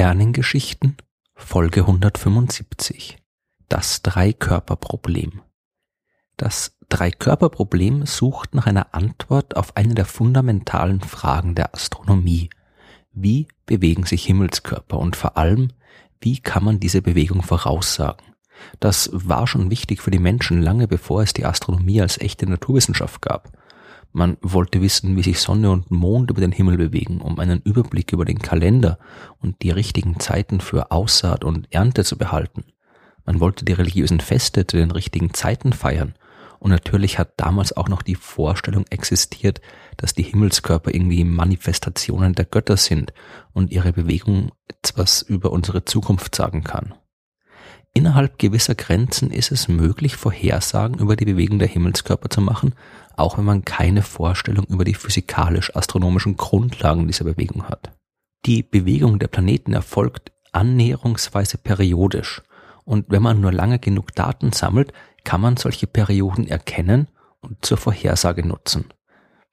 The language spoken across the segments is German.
Sternengeschichten Folge 175 Das Dreikörperproblem Das Dreikörperproblem sucht nach einer Antwort auf eine der fundamentalen Fragen der Astronomie. Wie bewegen sich Himmelskörper und vor allem, wie kann man diese Bewegung voraussagen? Das war schon wichtig für die Menschen lange bevor es die Astronomie als echte Naturwissenschaft gab. Man wollte wissen, wie sich Sonne und Mond über den Himmel bewegen, um einen Überblick über den Kalender und die richtigen Zeiten für Aussaat und Ernte zu behalten. Man wollte die religiösen Feste zu den richtigen Zeiten feiern. Und natürlich hat damals auch noch die Vorstellung existiert, dass die Himmelskörper irgendwie Manifestationen der Götter sind und ihre Bewegung etwas über unsere Zukunft sagen kann. Innerhalb gewisser Grenzen ist es möglich, Vorhersagen über die Bewegung der Himmelskörper zu machen, auch wenn man keine Vorstellung über die physikalisch-astronomischen Grundlagen dieser Bewegung hat. Die Bewegung der Planeten erfolgt annäherungsweise periodisch, und wenn man nur lange genug Daten sammelt, kann man solche Perioden erkennen und zur Vorhersage nutzen.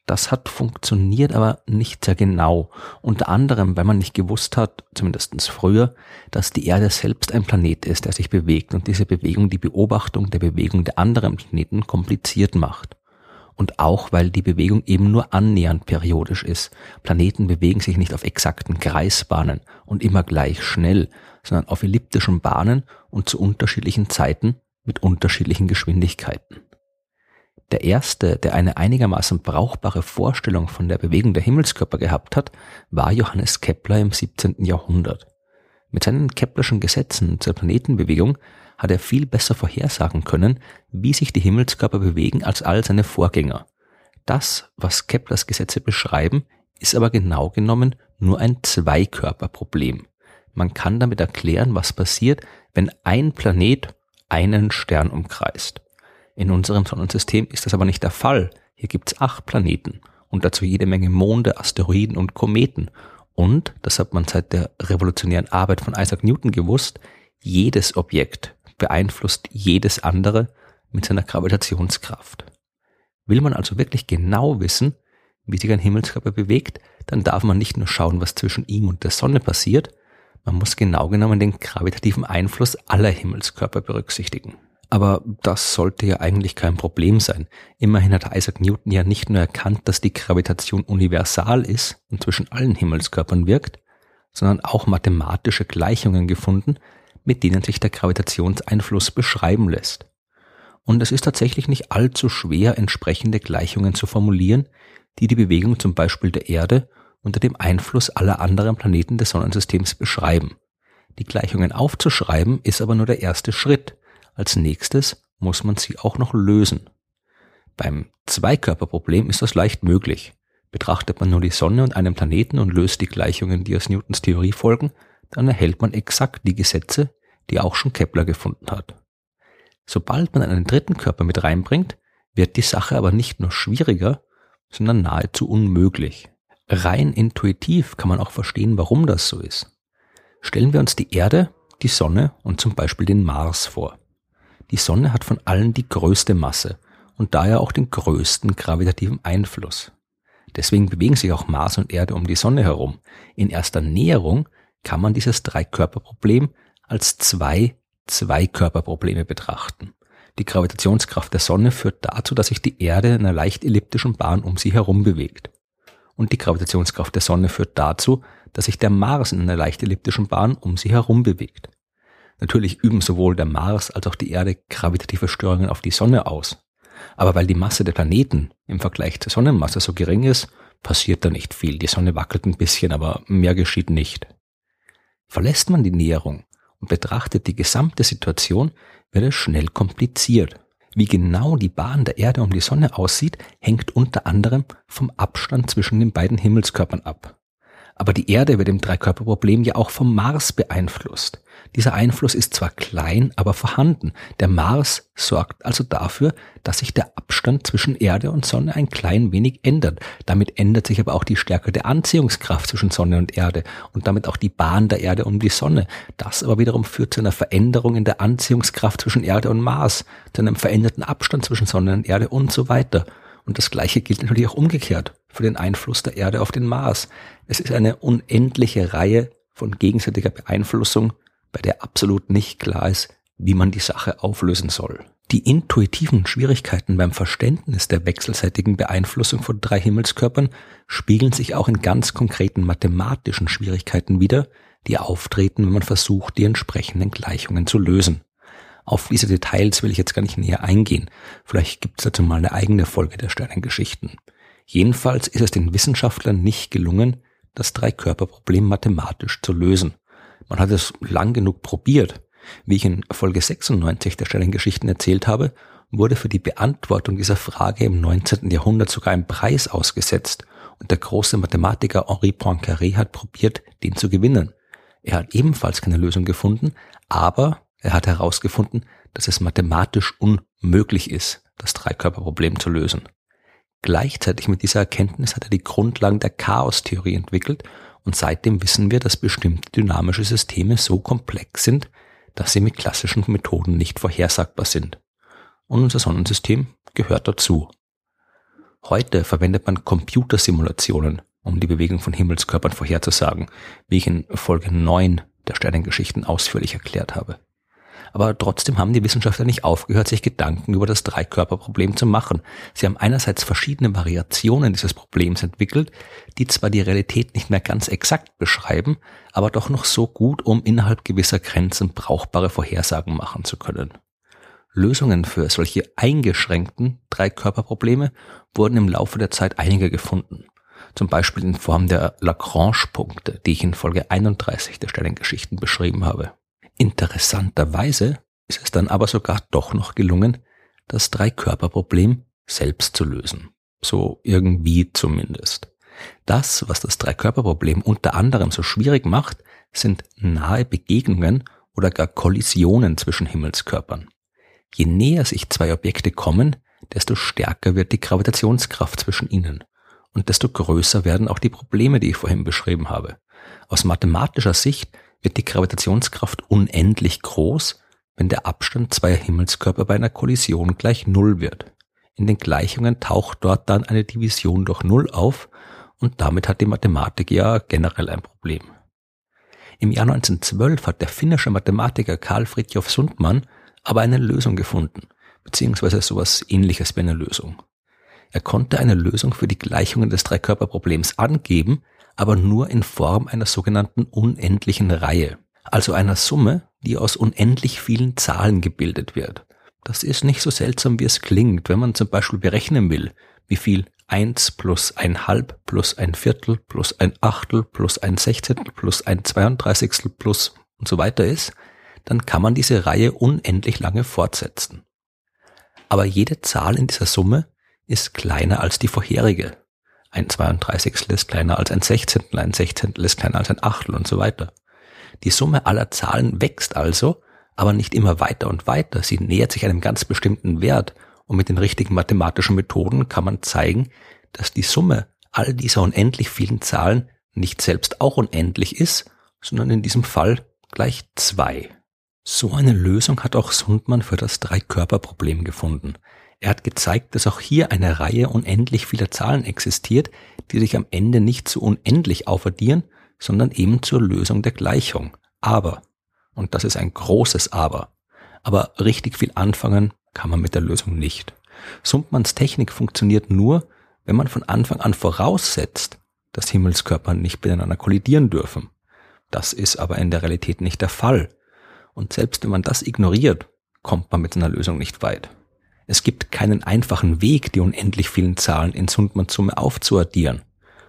Das hat funktioniert, aber nicht sehr genau. Unter anderem, weil man nicht gewusst hat, zumindest früher, dass die Erde selbst ein Planet ist, der sich bewegt und diese Bewegung die Beobachtung der Bewegung der anderen Planeten kompliziert macht. Und auch, weil die Bewegung eben nur annähernd periodisch ist. Planeten bewegen sich nicht auf exakten Kreisbahnen und immer gleich schnell, sondern auf elliptischen Bahnen und zu unterschiedlichen Zeiten mit unterschiedlichen Geschwindigkeiten. Der erste, der eine einigermaßen brauchbare Vorstellung von der Bewegung der Himmelskörper gehabt hat, war Johannes Kepler im 17. Jahrhundert. Mit seinen Keplerschen Gesetzen zur Planetenbewegung hat er viel besser vorhersagen können, wie sich die Himmelskörper bewegen als all seine Vorgänger. Das, was Keplers Gesetze beschreiben, ist aber genau genommen nur ein Zweikörperproblem. Man kann damit erklären, was passiert, wenn ein Planet einen Stern umkreist. In unserem Sonnensystem ist das aber nicht der Fall. Hier gibt's acht Planeten und dazu jede Menge Monde, Asteroiden und Kometen. Und, das hat man seit der revolutionären Arbeit von Isaac Newton gewusst, jedes Objekt beeinflusst jedes andere mit seiner Gravitationskraft. Will man also wirklich genau wissen, wie sich ein Himmelskörper bewegt, dann darf man nicht nur schauen, was zwischen ihm und der Sonne passiert, man muss genau genommen den gravitativen Einfluss aller Himmelskörper berücksichtigen. Aber das sollte ja eigentlich kein Problem sein. Immerhin hat Isaac Newton ja nicht nur erkannt, dass die Gravitation universal ist und zwischen allen Himmelskörpern wirkt, sondern auch mathematische Gleichungen gefunden, mit denen sich der Gravitationseinfluss beschreiben lässt. Und es ist tatsächlich nicht allzu schwer, entsprechende Gleichungen zu formulieren, die die Bewegung zum Beispiel der Erde unter dem Einfluss aller anderen Planeten des Sonnensystems beschreiben. Die Gleichungen aufzuschreiben ist aber nur der erste Schritt, als nächstes muss man sie auch noch lösen. Beim Zweikörperproblem ist das leicht möglich. Betrachtet man nur die Sonne und einen Planeten und löst die Gleichungen, die aus Newtons Theorie folgen, dann erhält man exakt die Gesetze, die auch schon Kepler gefunden hat. Sobald man einen dritten Körper mit reinbringt, wird die Sache aber nicht nur schwieriger, sondern nahezu unmöglich. Rein intuitiv kann man auch verstehen, warum das so ist. Stellen wir uns die Erde, die Sonne und zum Beispiel den Mars vor. Die Sonne hat von allen die größte Masse und daher auch den größten gravitativen Einfluss. Deswegen bewegen sich auch Mars und Erde um die Sonne herum. In erster Näherung kann man dieses Dreikörperproblem als zwei Zweikörperprobleme betrachten. Die Gravitationskraft der Sonne führt dazu, dass sich die Erde in einer leicht elliptischen Bahn um sie herum bewegt. Und die Gravitationskraft der Sonne führt dazu, dass sich der Mars in einer leicht elliptischen Bahn um sie herum bewegt. Natürlich üben sowohl der Mars als auch die Erde gravitative Störungen auf die Sonne aus. Aber weil die Masse der Planeten im Vergleich zur Sonnenmasse so gering ist, passiert da nicht viel. Die Sonne wackelt ein bisschen, aber mehr geschieht nicht. Verlässt man die Näherung und betrachtet die gesamte Situation, wird es schnell kompliziert. Wie genau die Bahn der Erde um die Sonne aussieht, hängt unter anderem vom Abstand zwischen den beiden Himmelskörpern ab. Aber die Erde wird im Dreikörperproblem ja auch vom Mars beeinflusst. Dieser Einfluss ist zwar klein, aber vorhanden. Der Mars sorgt also dafür, dass sich der Abstand zwischen Erde und Sonne ein klein wenig ändert. Damit ändert sich aber auch die Stärke der Anziehungskraft zwischen Sonne und Erde und damit auch die Bahn der Erde um die Sonne. Das aber wiederum führt zu einer Veränderung in der Anziehungskraft zwischen Erde und Mars, zu einem veränderten Abstand zwischen Sonne und Erde und so weiter. Und das Gleiche gilt natürlich auch umgekehrt für den Einfluss der Erde auf den Mars. Es ist eine unendliche Reihe von gegenseitiger Beeinflussung, bei der absolut nicht klar ist, wie man die Sache auflösen soll. Die intuitiven Schwierigkeiten beim Verständnis der wechselseitigen Beeinflussung von drei Himmelskörpern spiegeln sich auch in ganz konkreten mathematischen Schwierigkeiten wider, die auftreten, wenn man versucht, die entsprechenden Gleichungen zu lösen. Auf diese Details will ich jetzt gar nicht näher eingehen. Vielleicht gibt es dazu mal eine eigene Folge der Sternengeschichten. Jedenfalls ist es den Wissenschaftlern nicht gelungen, das Dreikörperproblem mathematisch zu lösen. Man hat es lang genug probiert, wie ich in Folge 96 der Sternengeschichten erzählt habe, wurde für die Beantwortung dieser Frage im 19. Jahrhundert sogar ein Preis ausgesetzt und der große Mathematiker Henri Poincaré hat probiert, den zu gewinnen. Er hat ebenfalls keine Lösung gefunden, aber er hat herausgefunden, dass es mathematisch unmöglich ist, das Dreikörperproblem zu lösen. Gleichzeitig mit dieser Erkenntnis hat er die Grundlagen der Chaostheorie entwickelt und seitdem wissen wir, dass bestimmte dynamische Systeme so komplex sind, dass sie mit klassischen Methoden nicht vorhersagbar sind. Und unser Sonnensystem gehört dazu. Heute verwendet man Computersimulationen, um die Bewegung von Himmelskörpern vorherzusagen, wie ich in Folge 9 der Sternengeschichten ausführlich erklärt habe. Aber trotzdem haben die Wissenschaftler nicht aufgehört, sich Gedanken über das Dreikörperproblem zu machen. Sie haben einerseits verschiedene Variationen dieses Problems entwickelt, die zwar die Realität nicht mehr ganz exakt beschreiben, aber doch noch so gut, um innerhalb gewisser Grenzen brauchbare Vorhersagen machen zu können. Lösungen für solche eingeschränkten Dreikörperprobleme wurden im Laufe der Zeit einige gefunden. Zum Beispiel in Form der Lagrange-Punkte, die ich in Folge 31 der Sternengeschichten beschrieben habe. Interessanterweise ist es dann aber sogar doch noch gelungen, das Dreikörperproblem selbst zu lösen. So irgendwie zumindest. Das, was das Dreikörperproblem unter anderem so schwierig macht, sind nahe Begegnungen oder gar Kollisionen zwischen Himmelskörpern. Je näher sich zwei Objekte kommen, desto stärker wird die Gravitationskraft zwischen ihnen und desto größer werden auch die Probleme, die ich vorhin beschrieben habe. Aus mathematischer Sicht wird die Gravitationskraft unendlich groß, wenn der Abstand zweier Himmelskörper bei einer Kollision gleich Null wird. In den Gleichungen taucht dort dann eine Division durch Null auf und damit hat die Mathematik ja generell ein Problem. Im Jahr 1912 hat der finnische Mathematiker Karl Fritjof Sundmann aber eine Lösung gefunden, beziehungsweise sowas ähnliches wie eine Lösung. Er konnte eine Lösung für die Gleichungen des Dreikörperproblems angeben, aber nur in Form einer sogenannten unendlichen Reihe, also einer Summe, die aus unendlich vielen Zahlen gebildet wird. Das ist nicht so seltsam, wie es klingt, wenn man zum Beispiel berechnen will, wie viel eins plus ein Halb plus ein Viertel plus ein Achtel plus ein Sechzehntel plus ein Zweiunddreißigstel plus und so weiter ist, dann kann man diese Reihe unendlich lange fortsetzen. Aber jede Zahl in dieser Summe ist kleiner als die vorherige ein 32. ist kleiner als ein Sechzehntel, ein Sechzehntel ist kleiner als ein Achtel und so weiter. Die Summe aller Zahlen wächst also, aber nicht immer weiter und weiter. Sie nähert sich einem ganz bestimmten Wert und mit den richtigen mathematischen Methoden kann man zeigen, dass die Summe all dieser unendlich vielen Zahlen nicht selbst auch unendlich ist, sondern in diesem Fall gleich zwei. So eine Lösung hat auch Sundmann für das Dreikörperproblem gefunden. Er hat gezeigt, dass auch hier eine Reihe unendlich vieler Zahlen existiert, die sich am Ende nicht zu unendlich aufaddieren, sondern eben zur Lösung der Gleichung. Aber, und das ist ein großes Aber, aber richtig viel anfangen kann man mit der Lösung nicht. Sumpmanns Technik funktioniert nur, wenn man von Anfang an voraussetzt, dass Himmelskörper nicht miteinander kollidieren dürfen. Das ist aber in der Realität nicht der Fall. Und selbst wenn man das ignoriert, kommt man mit einer Lösung nicht weit. Es gibt keinen einfachen Weg, die unendlich vielen Zahlen in Sundmanns Summe aufzuaddieren.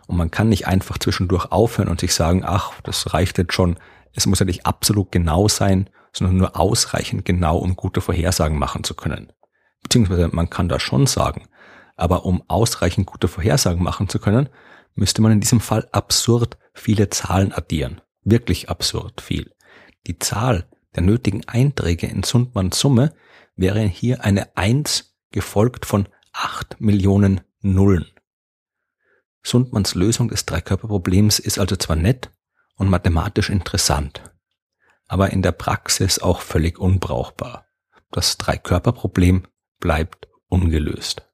Und man kann nicht einfach zwischendurch aufhören und sich sagen, ach, das reicht jetzt schon. Es muss ja nicht absolut genau sein, sondern nur ausreichend genau, um gute Vorhersagen machen zu können. Beziehungsweise man kann das schon sagen. Aber um ausreichend gute Vorhersagen machen zu können, müsste man in diesem Fall absurd viele Zahlen addieren. Wirklich absurd viel. Die Zahl der nötigen Einträge in Sundmanns Summe wäre hier eine Eins gefolgt von acht Millionen Nullen. Sundmanns Lösung des Dreikörperproblems ist also zwar nett und mathematisch interessant, aber in der Praxis auch völlig unbrauchbar. Das Dreikörperproblem bleibt ungelöst.